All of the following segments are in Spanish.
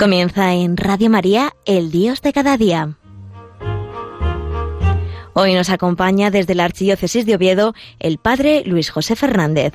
Comienza en Radio María, el Dios de cada día. Hoy nos acompaña desde la Archidiócesis de Oviedo el Padre Luis José Fernández.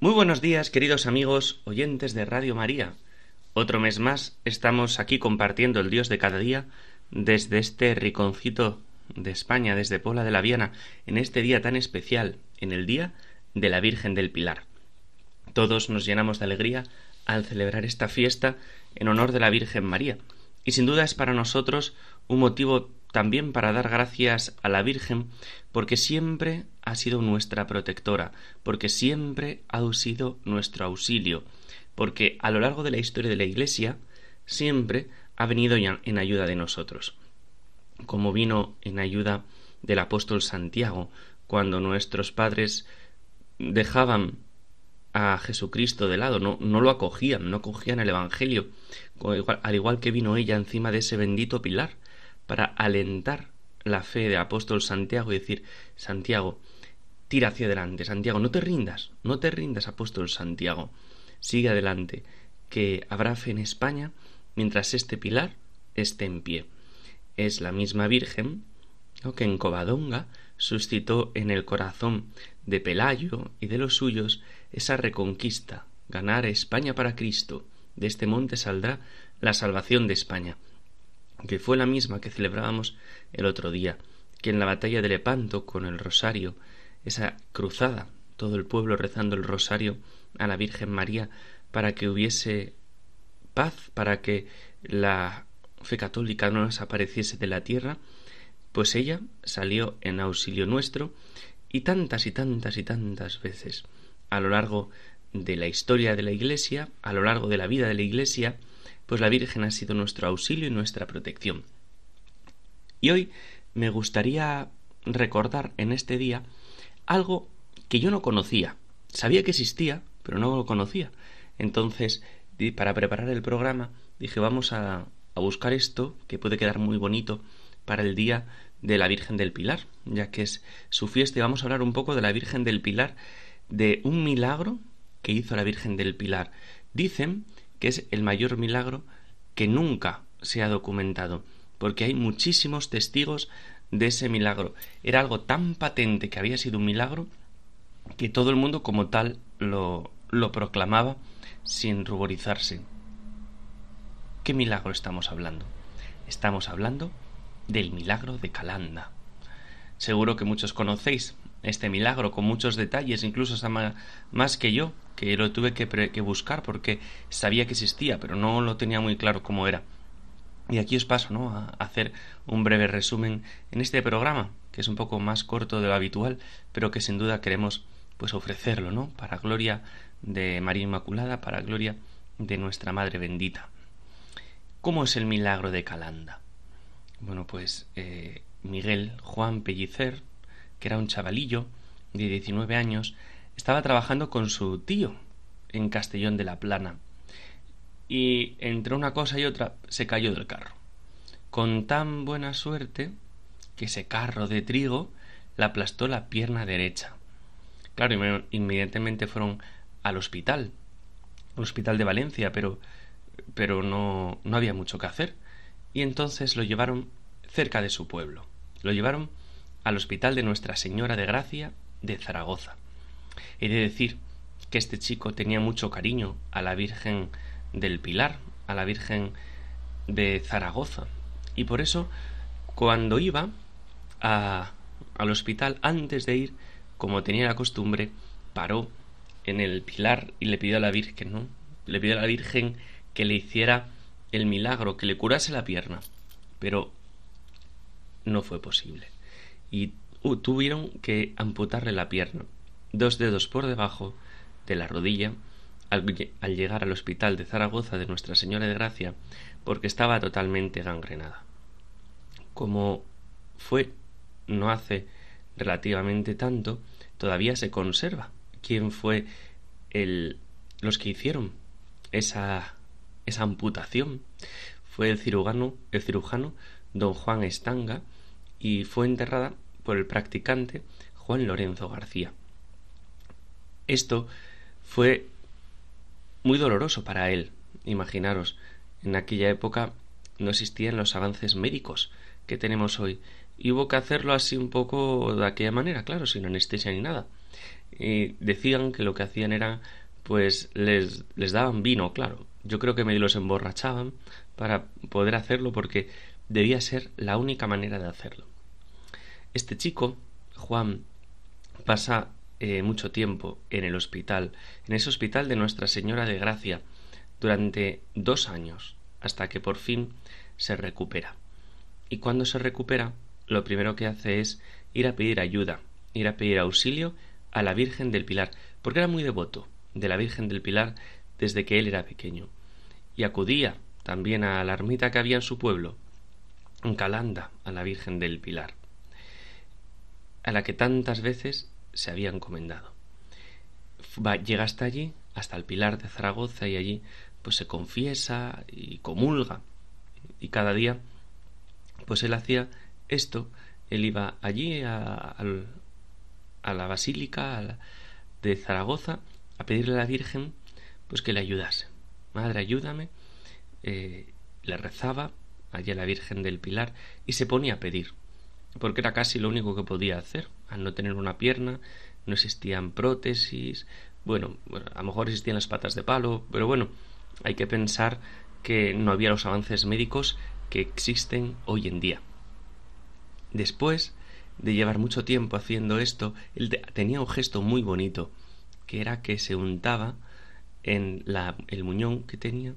Muy buenos días, queridos amigos oyentes de Radio María. Otro mes más estamos aquí compartiendo el Dios de cada día desde este riconcito de España, desde Pola de la Viana, en este día tan especial, en el Día de la Virgen del Pilar. Todos nos llenamos de alegría al celebrar esta fiesta en honor de la Virgen María, y sin duda es para nosotros un motivo también para dar gracias a la Virgen, porque siempre ha sido nuestra protectora, porque siempre ha sido nuestro auxilio, porque a lo largo de la historia de la Iglesia siempre ha venido en ayuda de nosotros como vino en ayuda del apóstol Santiago cuando nuestros padres dejaban a Jesucristo de lado, no, lo acogían, no acogían el Evangelio, al igual que vino ella encima de ese bendito pilar, para alentar la fe del apóstol Santiago y decir, Santiago, tira hacia adelante, Santiago, no te rindas, no te rindas, apóstol Santiago, sigue adelante, que habrá fe en España mientras este pilar esté en pie es la misma Virgen que en Covadonga suscitó en el corazón de Pelayo y de los suyos esa reconquista, ganar España para Cristo. De este monte saldrá la salvación de España, que fue la misma que celebrábamos el otro día, que en la batalla de Lepanto con el rosario, esa cruzada, todo el pueblo rezando el rosario a la Virgen María para que hubiese paz, para que la fe católica no desapareciese de la tierra, pues ella salió en auxilio nuestro y tantas y tantas y tantas veces a lo largo de la historia de la Iglesia, a lo largo de la vida de la Iglesia, pues la Virgen ha sido nuestro auxilio y nuestra protección. Y hoy me gustaría recordar en este día algo que yo no conocía. Sabía que existía, pero no lo conocía. Entonces, para preparar el programa, dije, vamos a, a buscar esto, que puede quedar muy bonito para el día de la Virgen del Pilar, ya que es su fiesta y vamos a hablar un poco de la Virgen del Pilar, de un milagro que hizo la Virgen del Pilar. Dicen que es el mayor milagro que nunca se ha documentado, porque hay muchísimos testigos de ese milagro. Era algo tan patente que había sido un milagro que todo el mundo como tal lo, lo proclamaba sin ruborizarse. ¿Qué milagro estamos hablando? Estamos hablando del milagro de Calanda. Seguro que muchos conocéis este milagro con muchos detalles, incluso más que yo, que lo tuve que, que, buscar porque sabía que existía, pero no lo tenía muy claro cómo era. Y aquí os paso, ¿no? A hacer un breve resumen en este programa, que es un poco más corto de lo habitual, pero que sin duda queremos pues ofrecerlo, ¿no? Para gloria de María Inmaculada, para gloria de nuestra Madre bendita. ¿Cómo es el milagro de Calanda? Bueno, pues eh, Miguel Juan Pellicer, que era un chavalillo de 19 años, estaba trabajando con su tío en Castellón de la Plana. Y entre una cosa y otra se cayó del carro. Con tan buena suerte que ese carro de trigo le aplastó la pierna derecha. Claro, inmediatamente fueron al hospital, al hospital de Valencia, pero pero no, no había mucho que hacer. Y entonces lo llevaron cerca de su pueblo. Lo llevaron al hospital de Nuestra Señora de Gracia de Zaragoza. He de decir que este chico tenía mucho cariño a la Virgen del Pilar, a la Virgen de Zaragoza. Y por eso, cuando iba a, al hospital, antes de ir, como tenía la costumbre, paró en el Pilar y le pidió a la Virgen, ¿no? Le pidió a la Virgen que le hiciera el milagro, que le curase la pierna. Pero no fue posible. Y uh, tuvieron que amputarle la pierna, dos dedos por debajo de la rodilla, al, al llegar al hospital de Zaragoza de Nuestra Señora de Gracia, porque estaba totalmente gangrenada. Como fue no hace relativamente tanto, todavía se conserva quién fue el, los que hicieron esa esa amputación fue el cirujano, el cirujano don Juan Estanga y fue enterrada por el practicante Juan Lorenzo García. Esto fue muy doloroso para él. Imaginaros, en aquella época no existían los avances médicos que tenemos hoy y hubo que hacerlo así un poco de aquella manera, claro, sin anestesia ni nada. Y decían que lo que hacían era, pues les, les daban vino, claro. Yo creo que medio los emborrachaban para poder hacerlo porque debía ser la única manera de hacerlo. Este chico, Juan, pasa eh, mucho tiempo en el hospital, en ese hospital de Nuestra Señora de Gracia, durante dos años, hasta que por fin se recupera. Y cuando se recupera, lo primero que hace es ir a pedir ayuda, ir a pedir auxilio a la Virgen del Pilar, porque era muy devoto de la Virgen del Pilar desde que él era pequeño. Y acudía también a la ermita que había en su pueblo, en Calanda, a la Virgen del Pilar, a la que tantas veces se había encomendado. llega hasta allí, hasta el Pilar de Zaragoza, y allí pues se confiesa y comulga. Y cada día, pues él hacía esto, él iba allí a, la basílica de Zaragoza a pedirle a la Virgen pues que le ayudase. Madre, ayúdame. Eh, le rezaba allí a la Virgen del Pilar y se ponía a pedir, porque era casi lo único que podía hacer. Al no tener una pierna, no existían prótesis, bueno, a lo mejor existían las patas de palo, pero bueno, hay que pensar que no había los avances médicos que existen hoy en día. Después de llevar mucho tiempo haciendo esto, él tenía un gesto muy bonito, que era que se untaba en la, el muñón que tenía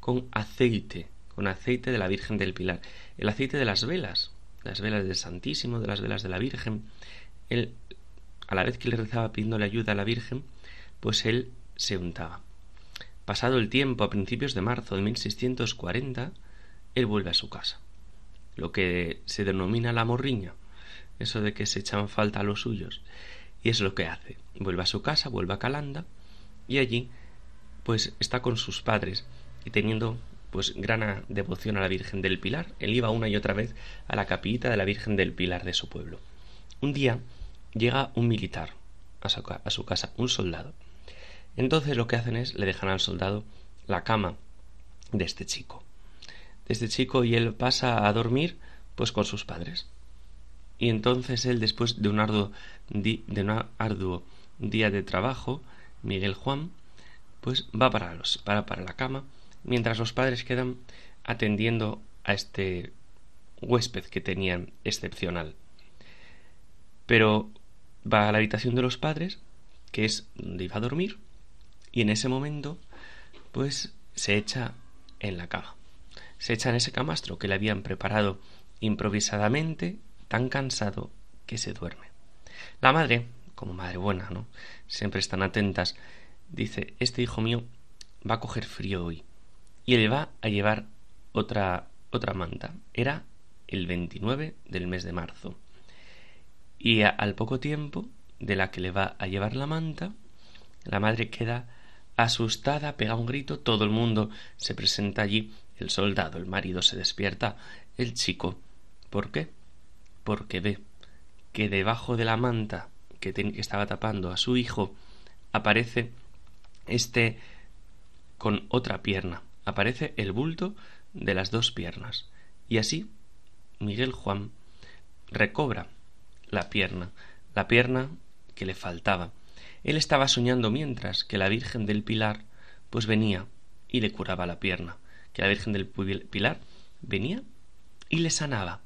con aceite, con aceite de la Virgen del Pilar, el aceite de las velas, las velas del Santísimo, de las velas de la Virgen. Él, a la vez que le rezaba pidiéndole ayuda a la Virgen, pues él se untaba. Pasado el tiempo, a principios de marzo de 1640, él vuelve a su casa lo que se denomina la morriña, eso de que se echan falta a los suyos. Y es lo que hace. Vuelve a su casa, vuelve a Calanda, y allí, pues está con sus padres, y teniendo pues gran devoción a la Virgen del Pilar. Él iba una y otra vez a la capillita de la Virgen del Pilar de su pueblo. Un día llega un militar a su, casa, un soldado. Entonces lo que hacen es le dejan al soldado la cama de este chico este chico y él pasa a dormir pues con sus padres. Y entonces él, después de de un arduo día de trabajo, Miguel Juan, pues va para, los, para, para la cama, mientras los padres quedan atendiendo a este huésped que tenían excepcional. Pero va a la habitación de los padres, que es donde iba a dormir, y en ese momento, pues se echa en la cama se echa en ese camastro que le habían preparado improvisadamente, tan cansado que se duerme. La madre, como madre buena, ¿no? Siempre están atentas, dice, este hijo mío va a coger frío hoy y le va a llevar otra otra manta. Era el 29 del mes de marzo. Y al poco tiempo de la que le va a llevar la manta, la madre queda asustada, pega un grito, todo el mundo se presenta allí el soldado, el marido, se despierta. El chico. ¿Por qué? Porque ve que debajo de la manta que, estaba tapando a su hijo aparece este con otra pierna. Aparece el bulto de las dos piernas. Y así Miguel Juan recobra la pierna, la pierna que le faltaba. Él estaba soñando mientras que la Virgen del Pilar pues venía y le curaba la pierna que la Virgen del Pilar venía y le sanaba.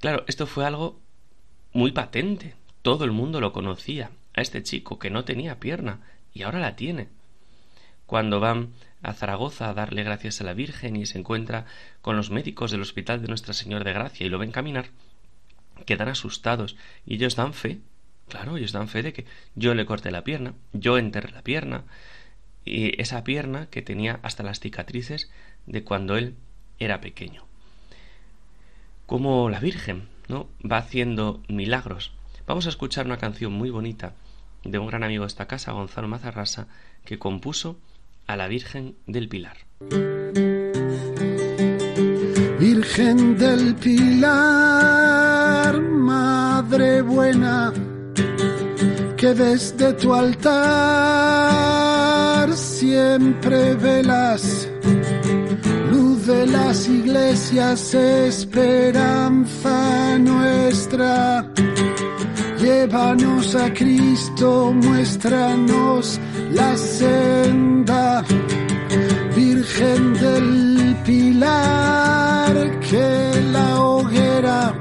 Claro, esto fue algo muy patente. Todo el mundo lo conocía a este chico que no tenía pierna y ahora la tiene. Cuando van a Zaragoza a darle gracias a la Virgen y se encuentra con los médicos del Hospital de Nuestra Señora de Gracia y lo ven caminar, quedan asustados y ellos dan fe. Claro, ellos dan fe de que yo le corté la pierna, yo enterré la pierna, y esa pierna que tenía hasta las cicatrices de cuando él era pequeño. Como la Virgen, ¿no? Va haciendo milagros. Vamos a escuchar una canción muy bonita de un gran amigo de esta casa, Gonzalo Mazarrasa, que compuso a la Virgen del Pilar. Virgen del Pilar, buena, que desde tu altar siempre velas, luz de las iglesias, esperanza nuestra. Llévanos a Cristo, muéstranos la senda, Virgen del Pilar, que la hoguera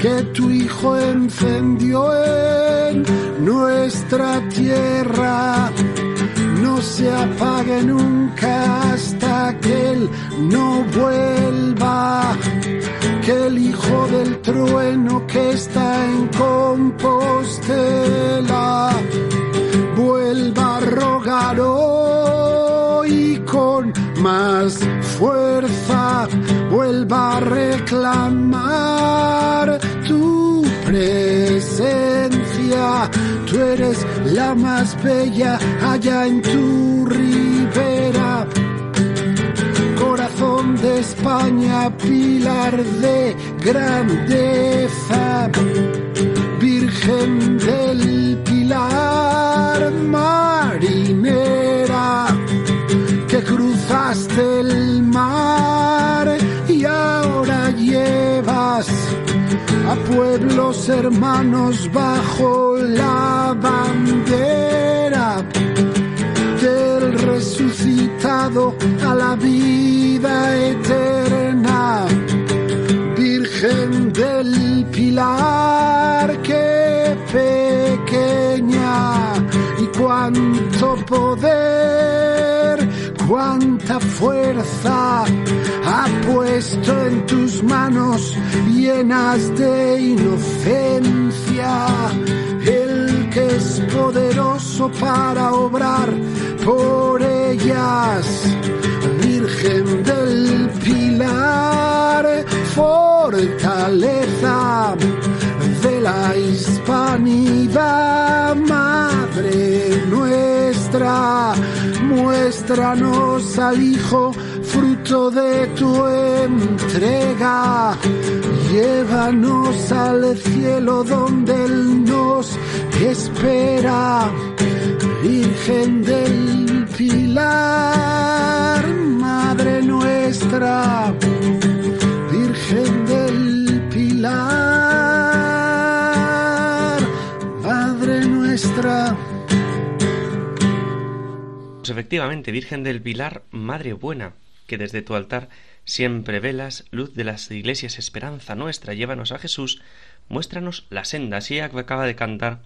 que tu Hijo encendió en nuestra tierra no se apague nunca hasta que Él no vuelva. Fuerza, vuelva a reclamar tu presencia. Tú eres la más bella allá en tu ribera. Corazón de España, pilar de grandeza. Virgen del pueblos hermanos bajo la bandera del resucitado a la vida eterna. Virgen del Pilar, qué pequeña y cuánto poder, cuánta fuerza ha puesto en tus manos llenas de inocencia. El que es poderoso para obrar por ellas. Virgen del Pilar, fortaleza de la hispanidad, Madre nuestra, muéstranos al Hijo, fruto de tu entrega. Llévanos al cielo donde Él nos espera. Virgen del Pilar, Madre nuestra, Virgen del Pilar, Madre nuestra. Pues efectivamente, Virgen del Pilar, Madre buena, que desde tu altar siempre velas, luz de las iglesias, esperanza nuestra, llévanos a Jesús, muéstranos la senda. Así acaba de cantar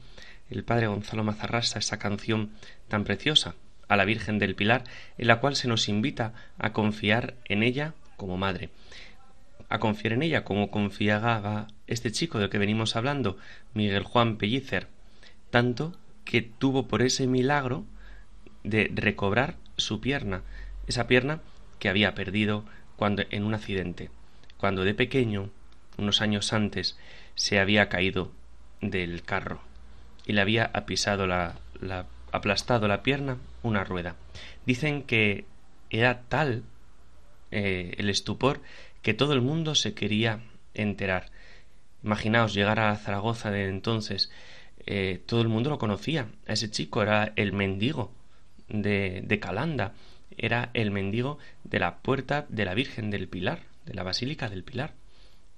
el padre Gonzalo Mazarrasa esa canción tan preciosa a la Virgen del Pilar, en la cual se nos invita a confiar en ella como madre, a confiar en ella como confiaba este chico de que venimos hablando, Miguel Juan Pellicer, tanto que tuvo por ese milagro de recobrar su pierna, esa pierna que había perdido cuando en un accidente, cuando de pequeño, unos años antes, se había caído del carro y le había apisado la, la aplastado la pierna una rueda. Dicen que era tal eh, el estupor que todo el mundo se quería enterar. Imaginaos llegar a Zaragoza de entonces, eh, todo el mundo lo conocía. Ese chico era el mendigo de, Calanda, era el mendigo de la puerta de la Virgen del Pilar, de la Basílica del Pilar.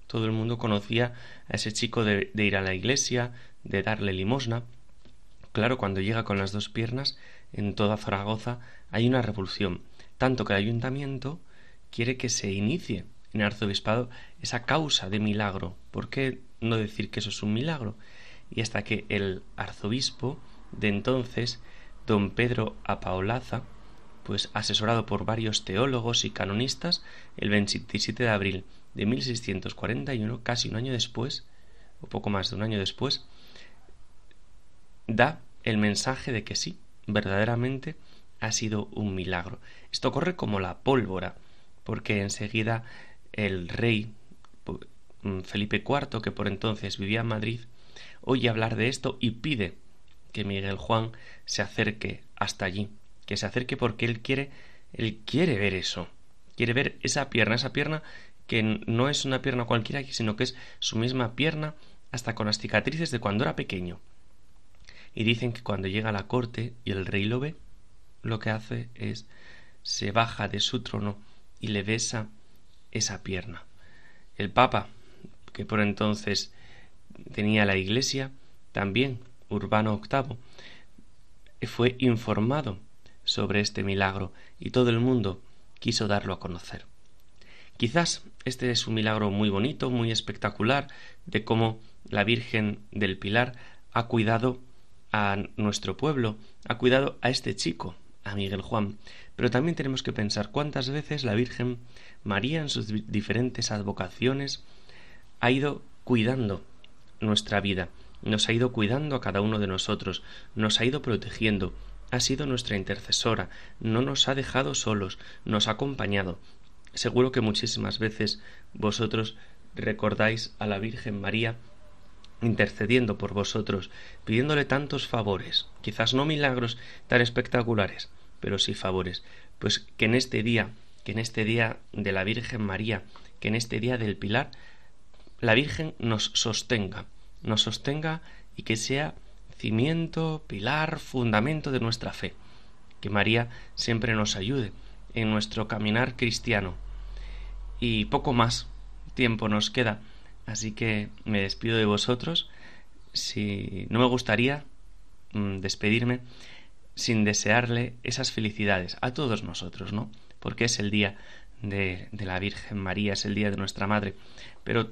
Todo el mundo conocía a ese chico de, de ir a la iglesia, de darle limosna. Claro, cuando llega con las dos piernas, en toda Zaragoza hay una revolución, tanto que el ayuntamiento quiere que se inicie en el arzobispado esa causa de milagro. ¿Por qué no decir que eso es un milagro? Y hasta que el arzobispo de entonces, don Pedro Apaolaza, pues asesorado por varios teólogos y canonistas, el 27 de abril de 1641, casi un año después, o poco más de un año después, da el mensaje de que sí, verdaderamente ha sido un milagro. Esto corre como la pólvora, porque enseguida el rey mm, Felipe IV, que por entonces vivía en Madrid, oye hablar de esto y pide que Miguel Juan se acerque hasta allí, que se acerque porque él quiere, él quiere ver eso, quiere ver esa pierna, esa pierna que no es una pierna cualquiera, sino que es su misma pierna hasta con las cicatrices de cuando era pequeño. Y dicen que cuando llega a la corte y el rey lo ve, lo que hace es se baja de su trono y le besa esa pierna. El Papa, que por entonces tenía la Iglesia, también Urbano VIII, fue informado sobre este milagro y todo el mundo quiso darlo a conocer. Quizás este es un milagro muy bonito, muy espectacular, de cómo la Virgen del Pilar ha cuidado a nuestro pueblo, ha cuidado a este chico, a Miguel Juan. Pero también tenemos que pensar cuántas veces la Virgen María en sus diferentes advocaciones ha ido cuidando nuestra vida, nos ha ido cuidando a cada uno de nosotros, nos ha ido protegiendo, ha sido nuestra intercesora, no nos ha dejado solos, nos ha acompañado. Seguro que muchísimas veces vosotros recordáis a la Virgen María intercediendo por vosotros, pidiéndole tantos favores, quizás no milagros tan espectaculares, pero sí favores, pues que en este día, que en este día de la Virgen María, que en este día del Pilar, la Virgen nos sostenga, nos sostenga y que sea cimiento, pilar, fundamento de nuestra fe. Que María siempre nos ayude en nuestro caminar cristiano. Y poco más tiempo nos queda, así que me despido de vosotros. Si no me gustaría mm, despedirme sin desearle esas felicidades a todos nosotros, ¿no? Porque es el día de, de la Virgen María, es el día de nuestra Madre, pero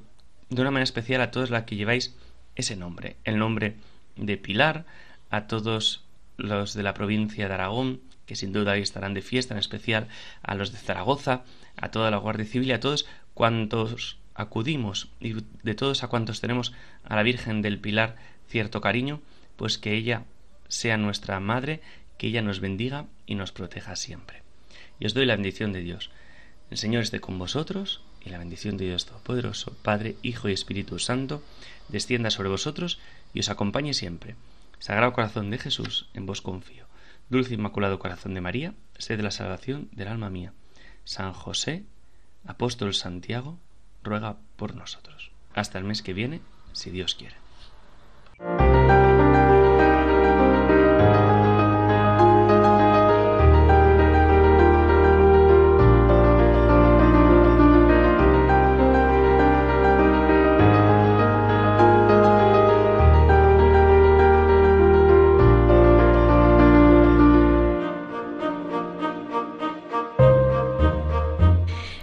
de una manera especial a todos los que lleváis ese nombre, el nombre de Pilar, a todos los de la provincia de Aragón, que sin duda ahí estarán de fiesta, en especial a los de Zaragoza, a toda la Guardia Civil y a todos cuantos acudimos y de todos a cuantos tenemos a la Virgen del Pilar cierto cariño, pues que ella sea nuestra Madre, que ella nos bendiga y nos proteja siempre. Y os doy la bendición de Dios. El Señor esté con vosotros la bendición de Dios Todopoderoso, Padre, Hijo y Espíritu Santo, descienda sobre vosotros y os acompañe siempre. Sagrado Corazón de Jesús, en vos confío. Dulce Inmaculado Corazón de María, sed de la salvación del alma mía. San José, Apóstol Santiago, ruega por nosotros. Hasta el mes que viene, si Dios quiere.